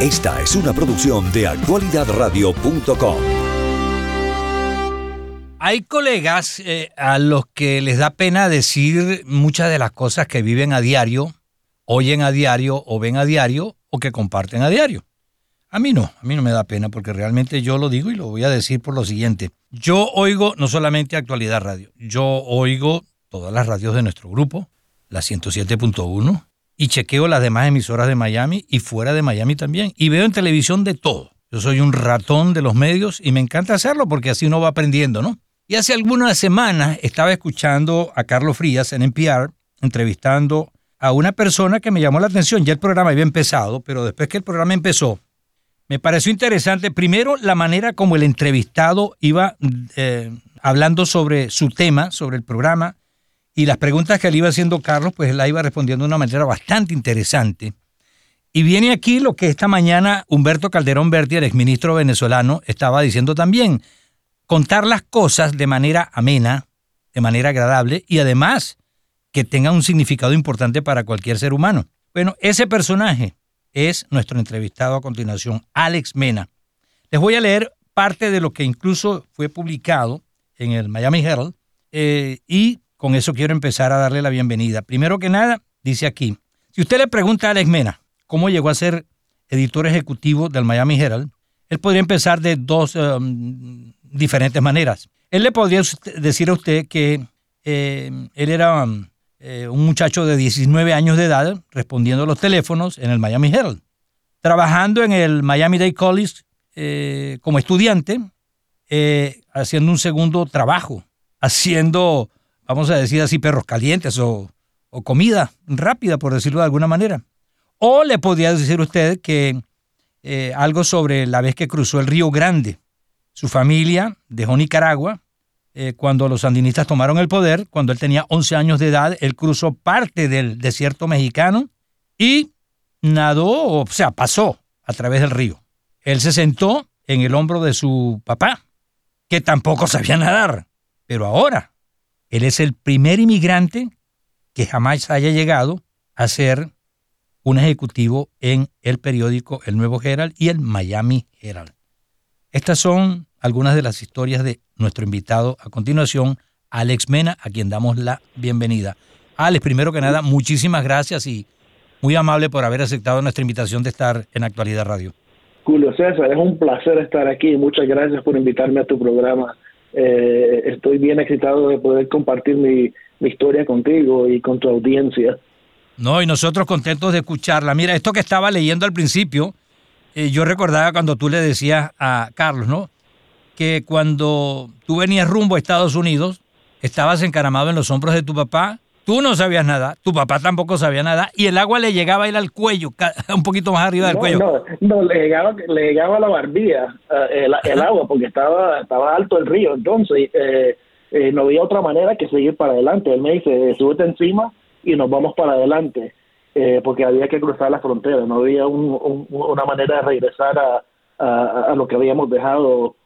Esta es una producción de actualidadradio.com. Hay colegas eh, a los que les da pena decir muchas de las cosas que viven a diario, oyen a diario o ven a diario o que comparten a diario. A mí no, a mí no me da pena porque realmente yo lo digo y lo voy a decir por lo siguiente. Yo oigo no solamente Actualidad Radio, yo oigo todas las radios de nuestro grupo, la 107.1, y chequeo las demás emisoras de Miami y fuera de Miami también. Y veo en televisión de todo. Yo soy un ratón de los medios y me encanta hacerlo porque así uno va aprendiendo, ¿no? Y hace algunas semanas estaba escuchando a Carlos Frías en NPR entrevistando a una persona que me llamó la atención. Ya el programa había empezado, pero después que el programa empezó, me pareció interesante, primero, la manera como el entrevistado iba eh, hablando sobre su tema, sobre el programa, y las preguntas que le iba haciendo Carlos, pues la iba respondiendo de una manera bastante interesante. Y viene aquí lo que esta mañana Humberto Calderón Berti, el exministro venezolano, estaba diciendo también. Contar las cosas de manera amena, de manera agradable y además que tenga un significado importante para cualquier ser humano. Bueno, ese personaje es nuestro entrevistado a continuación, Alex Mena. Les voy a leer parte de lo que incluso fue publicado en el Miami Herald eh, y con eso quiero empezar a darle la bienvenida. Primero que nada, dice aquí, si usted le pregunta a Alex Mena cómo llegó a ser editor ejecutivo del Miami Herald, él podría empezar de dos um, diferentes maneras. Él le podría decir a usted que eh, él era um, eh, un muchacho de 19 años de edad respondiendo a los teléfonos en el Miami Herald, trabajando en el Miami Dade College eh, como estudiante, haciendo un segundo trabajo, haciendo vamos a decir así, perros calientes o, comida rápida, por decirlo de alguna manera. O le podría decir usted que eh, algo sobre la vez que cruzó el Río Grande. Su familia dejó Nicaragua eh, cuando los sandinistas tomaron el poder, cuando él tenía 11 años de edad, él cruzó parte del desierto mexicano y nadó, o sea, pasó a través del río. Él se sentó en el hombro de su papá, que tampoco sabía nadar, pero ahora él es el primer inmigrante que jamás haya llegado a ser un ejecutivo en el periódico El Nuevo Herald y el Miami Herald. Estas son algunas de las historias de nuestro invitado a continuación, Alex Mena, a quien damos la bienvenida. Alex, primero que nada, muchísimas gracias y muy amable por haber aceptado nuestra invitación de estar en Actualidad Radio. Julio César, es un placer estar aquí. Muchas gracias por invitarme a tu programa eh, estoy bien excitado de poder compartir mi, historia contigo y con tu audiencia. No, y nosotros contentos de escucharla. Mira, esto que estaba leyendo al principio, eh, yo recordaba cuando tú le decías a Carlos, ¿no? Que cuando tú venías rumbo a Estados Unidos, estabas encaramado en los hombros de tu papá Tú no sabías nada, tu papá tampoco sabía nada, y el agua le llegaba a ir al cuello, un poquito más arriba del cuello. No, no, le llegaba, le llegaba a la barbilla eh, el, agua, porque estaba, estaba alto el río, entonces eh, eh, no había otra manera que seguir para adelante. Él me dice, súbete encima y nos vamos para adelante, porque había que cruzar la frontera, no había una manera de regresar a, a, a, lo que habíamos dejado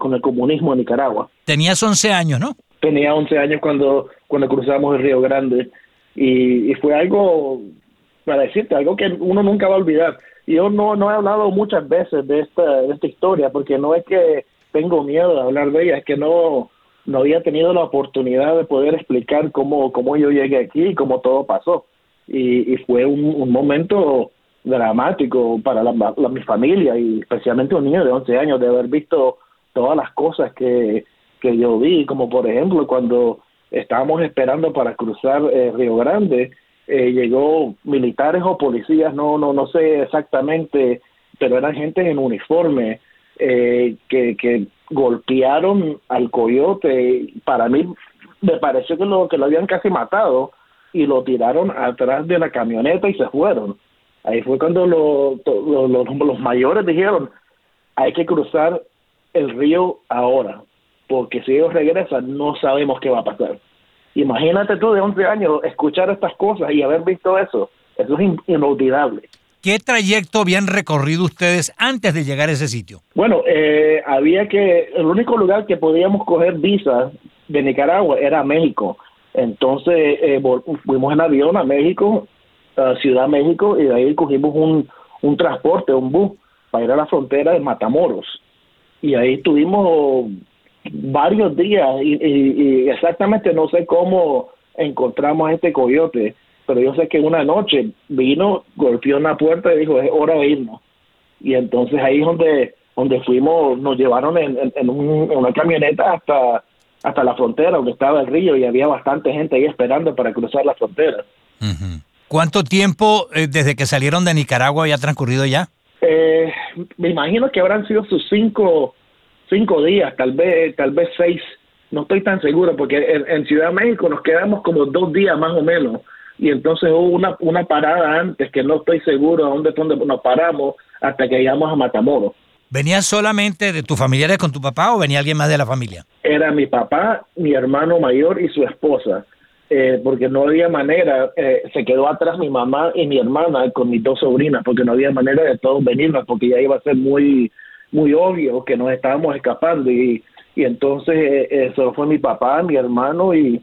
con el comunismo en Nicaragua. Tenías 11 años, ¿no? Tenía 11 años cuando, cuando cruzamos el Río Grande y, fue algo, para decirte, algo que uno nunca va a olvidar. Yo no, no he hablado muchas veces de esta, de esta historia porque no es que tengo miedo de hablar de ella, es que no, no había tenido la oportunidad de poder explicar cómo, cómo yo llegué aquí y cómo todo pasó. Y, fue un, momento dramático para la, mi familia y especialmente un niño de 11 años de haber visto todas las cosas que, que yo vi, como por ejemplo cuando estábamos esperando para cruzar eh, Río Grande, eh, llegó militares o policías, no, no, no sé exactamente, pero eran gente en uniforme eh, que, que golpearon al coyote. Para mí me pareció que lo, que lo habían casi matado y lo tiraron atrás de la camioneta y se fueron. Ahí fue cuando lo, los mayores dijeron, hay que cruzar el río ahora porque si ellos regresan no sabemos qué va a pasar. Imagínate tú de 11 años escuchar estas cosas y haber visto eso, eso es inolvidable. ¿Qué trayecto habían recorrido ustedes antes de llegar a ese sitio? Bueno, eh, había que, el único lugar que podíamos coger visa de Nicaragua era México. Entonces eh, fuimos en avión a México, a Ciudad México, y de ahí cogimos un, un transporte, un bus, para ir a la frontera de Matamoros. Y ahí estuvimos varios días y, exactamente no sé cómo encontramos a este coyote, pero yo sé que una noche vino, golpeó una puerta y dijo, es hora de irnos. Y entonces ahí es donde, donde fuimos, nos llevaron en, en, una camioneta hasta, hasta la frontera, donde estaba el río, y había bastante gente ahí esperando para cruzar la frontera. ¿Cuánto tiempo eh, desde que salieron de Nicaragua había transcurrido ya? Eh, me imagino que habrán sido sus cinco cinco días, tal vez, tal vez seis, no estoy tan seguro, porque en, Ciudad de México nos quedamos como dos días más o menos, y entonces hubo una, una parada antes que no estoy seguro a dónde, dónde nos paramos hasta que llegamos a Matamoros. ¿Venías solamente de tus familiares con tu papá o venía alguien más de la familia? Era mi papá, mi hermano mayor y su esposa, eh, porque no había manera, eh, se quedó atrás mi mamá y mi hermana con mis dos sobrinas, porque no había manera de todos venirnos, porque ya iba a ser muy, muy obvio que nos estábamos escapando y, y entonces eh, eso fue mi papá, mi hermano y,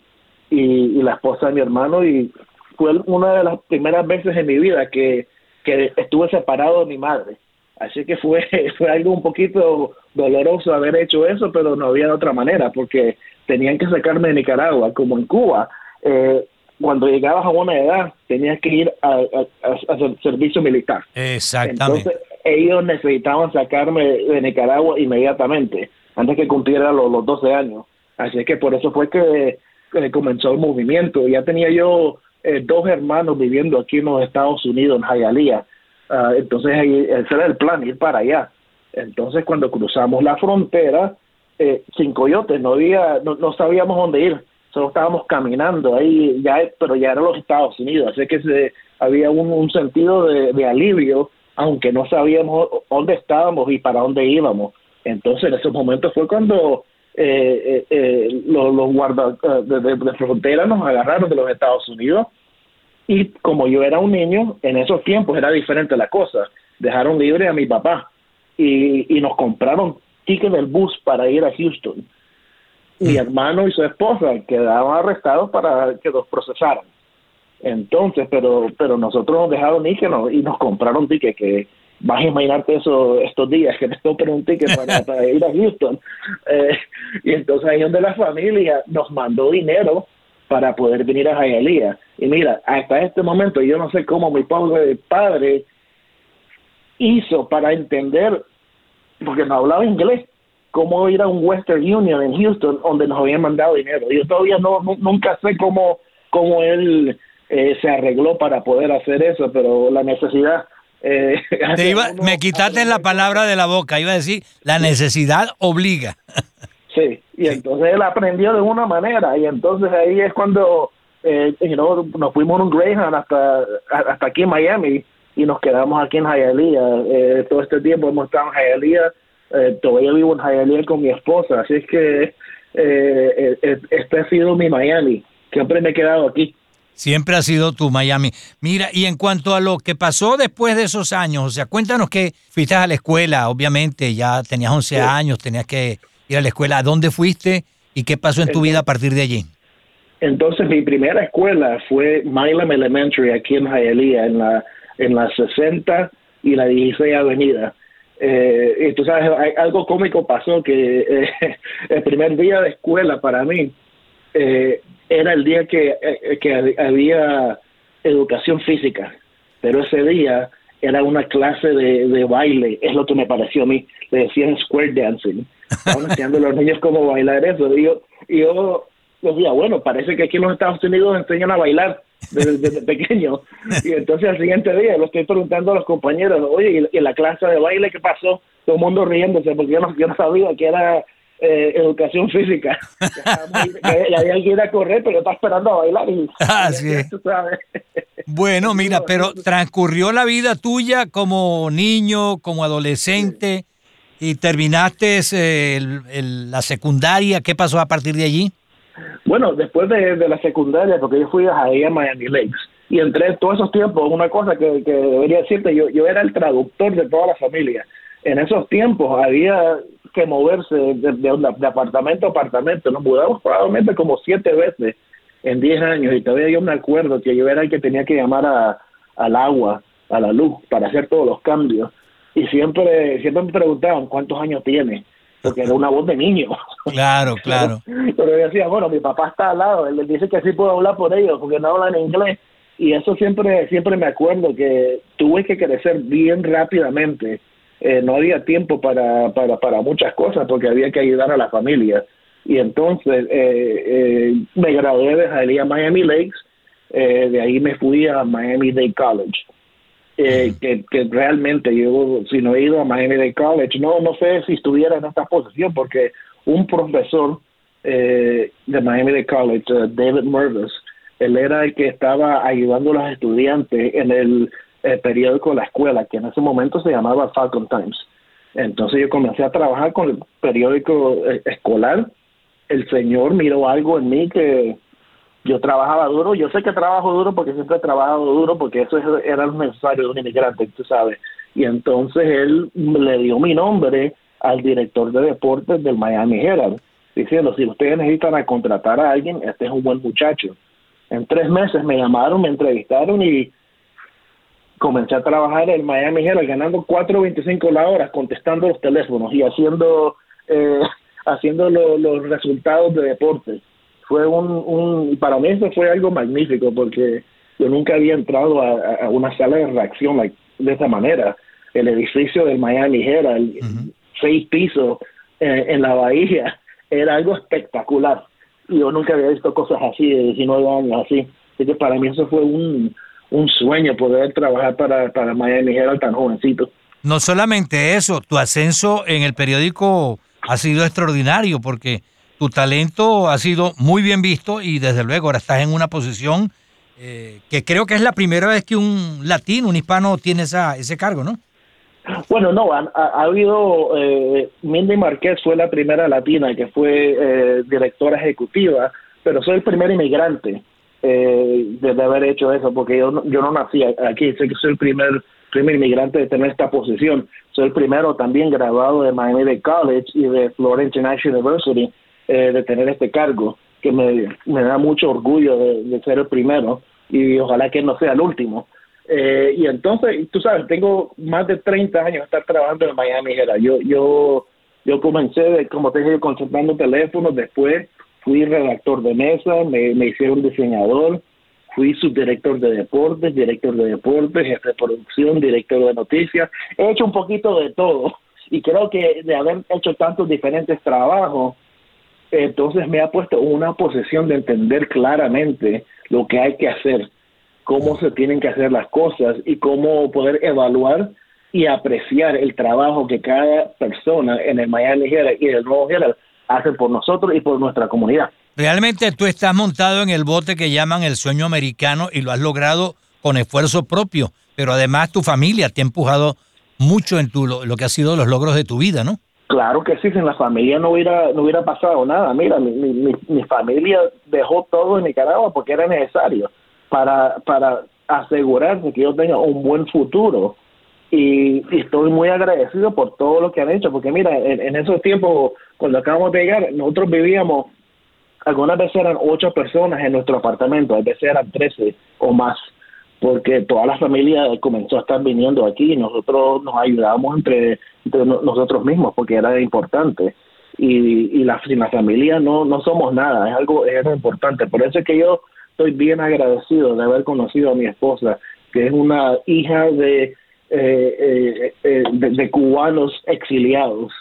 y, la esposa de mi hermano y fue una de las primeras veces en mi vida que, que estuve separado de mi madre. Así que fue, fue algo un poquito doloroso haber hecho eso, pero no había otra manera porque tenían que sacarme de Nicaragua, como en Cuba. Eh, cuando llegabas a una edad tenías que ir a, hacer servicio militar. Exactamente ellos necesitaban sacarme de Nicaragua inmediatamente, antes que cumpliera los, 12 años. Así que por eso fue que, comenzó el movimiento. Ya tenía yo eh, dos hermanos viviendo aquí en los Estados Unidos, en Hialeah. Ah, entonces ese era el plan, ir para allá. Entonces cuando cruzamos la frontera, eh, sin coyotes, no había, no, sabíamos dónde ir, solo estábamos caminando ahí, ya, pero ya eran los Estados Unidos, así que se, había un, sentido de alivio aunque no sabíamos dónde estábamos y para dónde íbamos. Entonces, en esos momentos fue cuando eh, eh, eh los, los guardas eh, de, frontera nos agarraron de los Estados Unidos y como yo era un niño, en esos tiempos era diferente la cosa. Dejaron libre a mi papá y, y nos compraron ticket del bus para ir a Houston. Mi mm. hermano y su esposa quedaban arrestados para que los procesaran. Entonces, pero pero nosotros nos dejaron ir y nos compraron tickets que vas a imaginarte eso estos días que me compren un ticket para, ir a Houston. Eh, y entonces ahí donde la familia nos mandó dinero para poder venir a Hialeah. Y mira, hasta este momento yo no sé cómo mi padre, padre hizo para entender, porque no hablaba inglés, cómo ir a un Western Union en Houston donde nos habían mandado dinero. Yo todavía no, nunca sé cómo, cómo él eh, se arregló para poder hacer eso, pero la necesidad... Eh, me quitaste la palabra de la boca, iba a decir, la necesidad obliga. sí, y entonces él aprendió de una manera, y entonces ahí es cuando eh, nos fuimos en un Greyhound hasta, hasta aquí en Miami, y nos quedamos aquí en Hialeah. Eh, todo este tiempo hemos estado en Hialeah, eh, todavía vivo en Hialeah con mi esposa, así es que este ha sido mi Miami, siempre me he quedado aquí. Siempre ha sido tu Miami. Mira, y en cuanto a lo que pasó después de esos años, o sea, cuéntanos que fuiste a la escuela, obviamente, ya tenías 11 años, tenías que ir a la escuela. ¿A dónde fuiste y qué pasó en tu vida a partir de allí? Entonces, mi primera escuela fue Milam Elementary, aquí en Hialeah, en la, en la 60 y la 16 Avenida. Eh, y tú sabes, algo cómico pasó que eh, el primer día de escuela para mí, eh, era el día que, eh, que había educación física, pero ese día era una clase de, de, baile, es lo que me pareció a mí, le decían square dancing, estaban enseñando a los niños cómo bailar eso, y yo, yo decía, bueno, parece que aquí en los Estados Unidos enseñan a bailar desde, pequeño, y entonces al siguiente día lo estoy preguntando a los compañeros, oye, ¿y, la clase de baile qué pasó? Todo el mundo riéndose, porque yo no, yo no sabía que era eh, educación física. Ya había que ir a correr, pero está esperando a bailar. Y, Así es. Bueno, mira, pero transcurrió la vida tuya como niño, como adolescente, y terminaste eh, la secundaria. ¿Qué pasó a partir de allí? Bueno, después de, la secundaria, porque yo fui a Miami Lakes, y entre todos esos tiempos, una cosa que, que debería decirte, yo, yo era el traductor de toda la familia. En esos tiempos había que moverse de, de, apartamento a apartamento. Nos mudamos probablemente como siete veces en diez años y todavía yo me acuerdo que yo era el que tenía que llamar a, al agua a la luz para hacer todos los cambios. Y siempre, siempre me preguntaban cuántos años tiene, porque era una voz de niño. Claro, claro. Pero yo decía, bueno, mi papá está al lado, él dice que sí puedo hablar por ellos, porque no hablan inglés. Y eso siempre, siempre me acuerdo que tuve que crecer bien rápidamente. Eh, no había tiempo para, para, para muchas cosas porque había que ayudar a la familia. Y entonces eh, eh, me gradué de Hialeah Miami Lakes, de ahí me fui a Miami Dade College. que, que, realmente yo, si no he ido a Miami Dade College, no, no sé si estuviera en esta posición porque un profesor de Miami Dade College, David Mervis, él era el que estaba ayudando a los estudiantes en el, periódico de la escuela, que en ese momento se llamaba Falcon Times. Entonces yo comencé a trabajar con el periódico eh, escolar. El señor miró algo en mí que yo trabajaba duro. Yo sé que trabajo duro porque siempre he trabajado duro porque eso era lo necesario de un inmigrante, tú sabes. Y entonces él le dio mi nombre al director de deportes del Miami Herald, diciendo, si ustedes necesitan contratar a alguien, este es un buen muchacho. En tres meses me llamaron, me entrevistaron y comencé a trabajar en Miami Herald ganando 4.25 la hora, contestando los teléfonos y haciendo eh, haciendo los resultados de deporte. Fue un, un, para mí eso fue algo magnífico porque yo nunca había entrado a, una sala de reacción de esa manera. El edificio del Miami Herald, seis pisos eh, en la bahía, era algo espectacular yo nunca había visto cosas así de 19 años así. Así que para mí eso fue un, un sueño poder trabajar para, para Miami Herald tan jovencito. No solamente eso, tu ascenso en el periódico ha sido extraordinario porque tu talento ha sido muy bien visto y desde luego ahora estás en una posición eh, que creo que es la primera vez que un latino, un hispano tiene esa, ese cargo, ¿no? Bueno, no, ha, habido, eh, Mindy Marquez fue la primera latina que fue eh, directora ejecutiva, pero soy el primer inmigrante eh, de, haber hecho eso, porque yo, yo no nací aquí, sé que soy el primer, primer inmigrante de tener esta posición. Soy el primero también graduado de Miami College y de Florida International University eh, de tener este cargo, que me, me da mucho orgullo de ser el primero y ojalá que no sea el último. Eh, y entonces, tú sabes, tengo más de 30 años de estar trabajando en Miami Yo, yo, yo comencé, de, como te dije, consultando teléfonos, después fui redactor de mesa, me, me hicieron diseñador, fui subdirector de deportes, director de deportes, jefe de producción, director de noticias. He hecho un poquito de todo y creo que de haber hecho tantos diferentes trabajos, entonces me ha puesto una posición de entender claramente lo que hay que hacer cómo se tienen que hacer las cosas y cómo poder evaluar y apreciar el trabajo que cada persona en el Miami Herald y el Nuevo Herald hacen por nosotros y por nuestra comunidad. Realmente tú estás montado en el bote que llaman el sueño americano y lo has logrado con esfuerzo propio, pero además tu familia te ha empujado mucho en tu, lo, que ha sido los logros de tu vida, ¿no? Claro que sí, sin la familia no hubiera, no hubiera pasado nada. Mira, mi, mi, mi familia dejó todo en Nicaragua porque era necesario para, para asegurarse que yo tenga un buen futuro. Y, estoy muy agradecido por todo lo que han hecho, porque mira, en, esos tiempos, cuando acabamos de llegar, nosotros vivíamos, algunas veces eran ocho personas en nuestro apartamento, a veces eran trece o más, porque toda la familia comenzó a estar viniendo aquí y nosotros nos ayudábamos entre, nosotros mismos, porque era importante. Y, y la, sin la familia no, no somos nada, es algo, es algo importante. Por eso es que yo estoy bien agradecido de haber conocido a mi esposa, que es una hija de, eh, eh, eh, de, cubanos exiliados.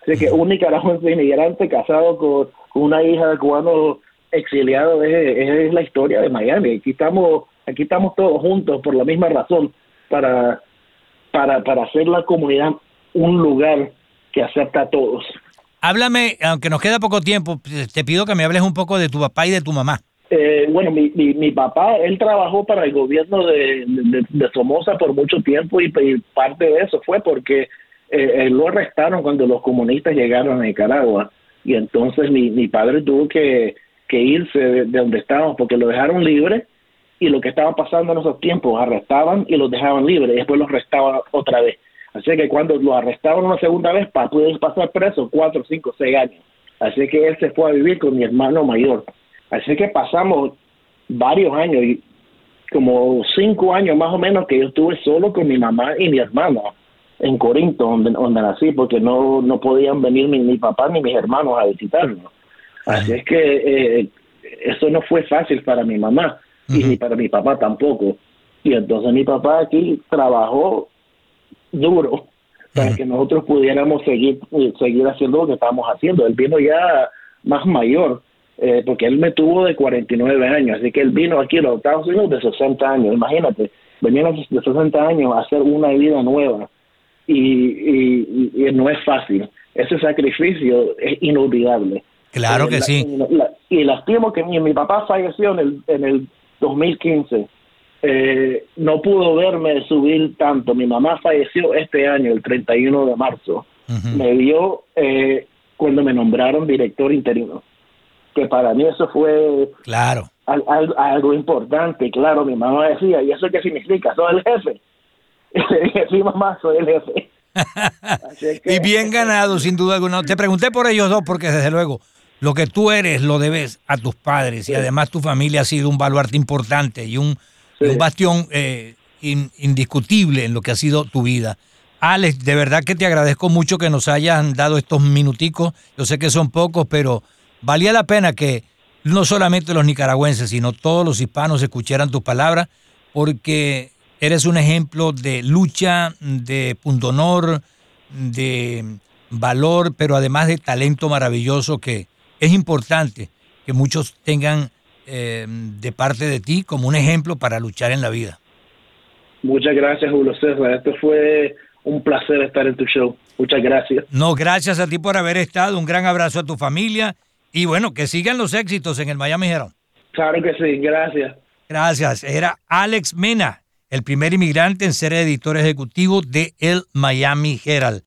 Así que un nicaragüense inmigrante casado con, una hija de cubanos exiliados es, la historia de Miami. Aquí estamos, aquí estamos todos juntos por la misma razón, para, para, para hacer la comunidad un lugar que acepta a todos. Háblame, aunque nos queda poco tiempo, te pido que me hables un poco de tu papá y de tu mamá. Eh, bueno, mi, mi, papá, él trabajó para el gobierno de, de, Somoza por mucho tiempo y, parte de eso fue porque eh, lo arrestaron cuando los comunistas llegaron a Nicaragua y entonces mi, mi padre tuvo que, que irse de, donde estábamos porque lo dejaron libre y lo que estaba pasando en esos tiempos, arrestaban y los dejaban libres y después los arrestaban otra vez. Así que cuando lo arrestaron una segunda vez, para poder pasar preso cuatro, cinco, seis años. Así que él se fue a vivir con mi hermano mayor. Así que pasamos varios años como cinco años más o menos que yo estuve solo con mi mamá y mi hermano en Corinto, donde, donde nací, porque no, no podían venir ni mi papá ni mis hermanos a visitarnos. Así es que eh, eso no fue fácil para mi mamá y ni para mi papá tampoco. Y entonces mi papá aquí trabajó duro para que nosotros pudiéramos seguir eh, seguir haciendo lo que estábamos haciendo. Él vino ya más mayor, eh, porque él me tuvo de 49 años, así que él vino aquí a los Estados Unidos de 60 años. Imagínate, venía de 60 años a hacer una vida nueva y, y, no es fácil. Ese sacrificio es inolvidable. Claro eh, que sí. y lastimo que mi, mi papá falleció en el, en el 2015 eh, no pudo verme subir tanto. Mi mamá falleció este año, el 31 de marzo. Me vio eh, cuando me nombraron director interino. Que para mí eso fue claro. algo importante. Claro, mi mamá decía, ¿y eso qué significa? ¿Soy el jefe? Sí, mamá, soy el jefe. y bien ganado, sin duda alguna. Te pregunté por ellos dos porque desde luego lo que tú eres lo debes a tus padres y además tu familia ha sido un baluarte importante y un un bastión eh, indiscutible en lo que ha sido tu vida. Alex, de verdad que te agradezco mucho que nos hayan dado estos minuticos. Yo sé que son pocos, pero valía la pena que no solamente los nicaragüenses, sino todos los hispanos escucharan tus palabras, porque eres un ejemplo de lucha, de honor, de valor, pero además de talento maravilloso que es importante que muchos tengan eh, de parte de ti como un ejemplo para luchar en la vida. Muchas gracias, Julio César. Esto fue un placer estar en tu show. Muchas gracias. No, gracias a ti por haber estado. Un gran abrazo a tu familia y bueno, que sigan los éxitos en el Miami Herald. Claro que sí, gracias. Gracias. Era Alex Mena, el primer inmigrante en ser editor ejecutivo de el Miami Herald.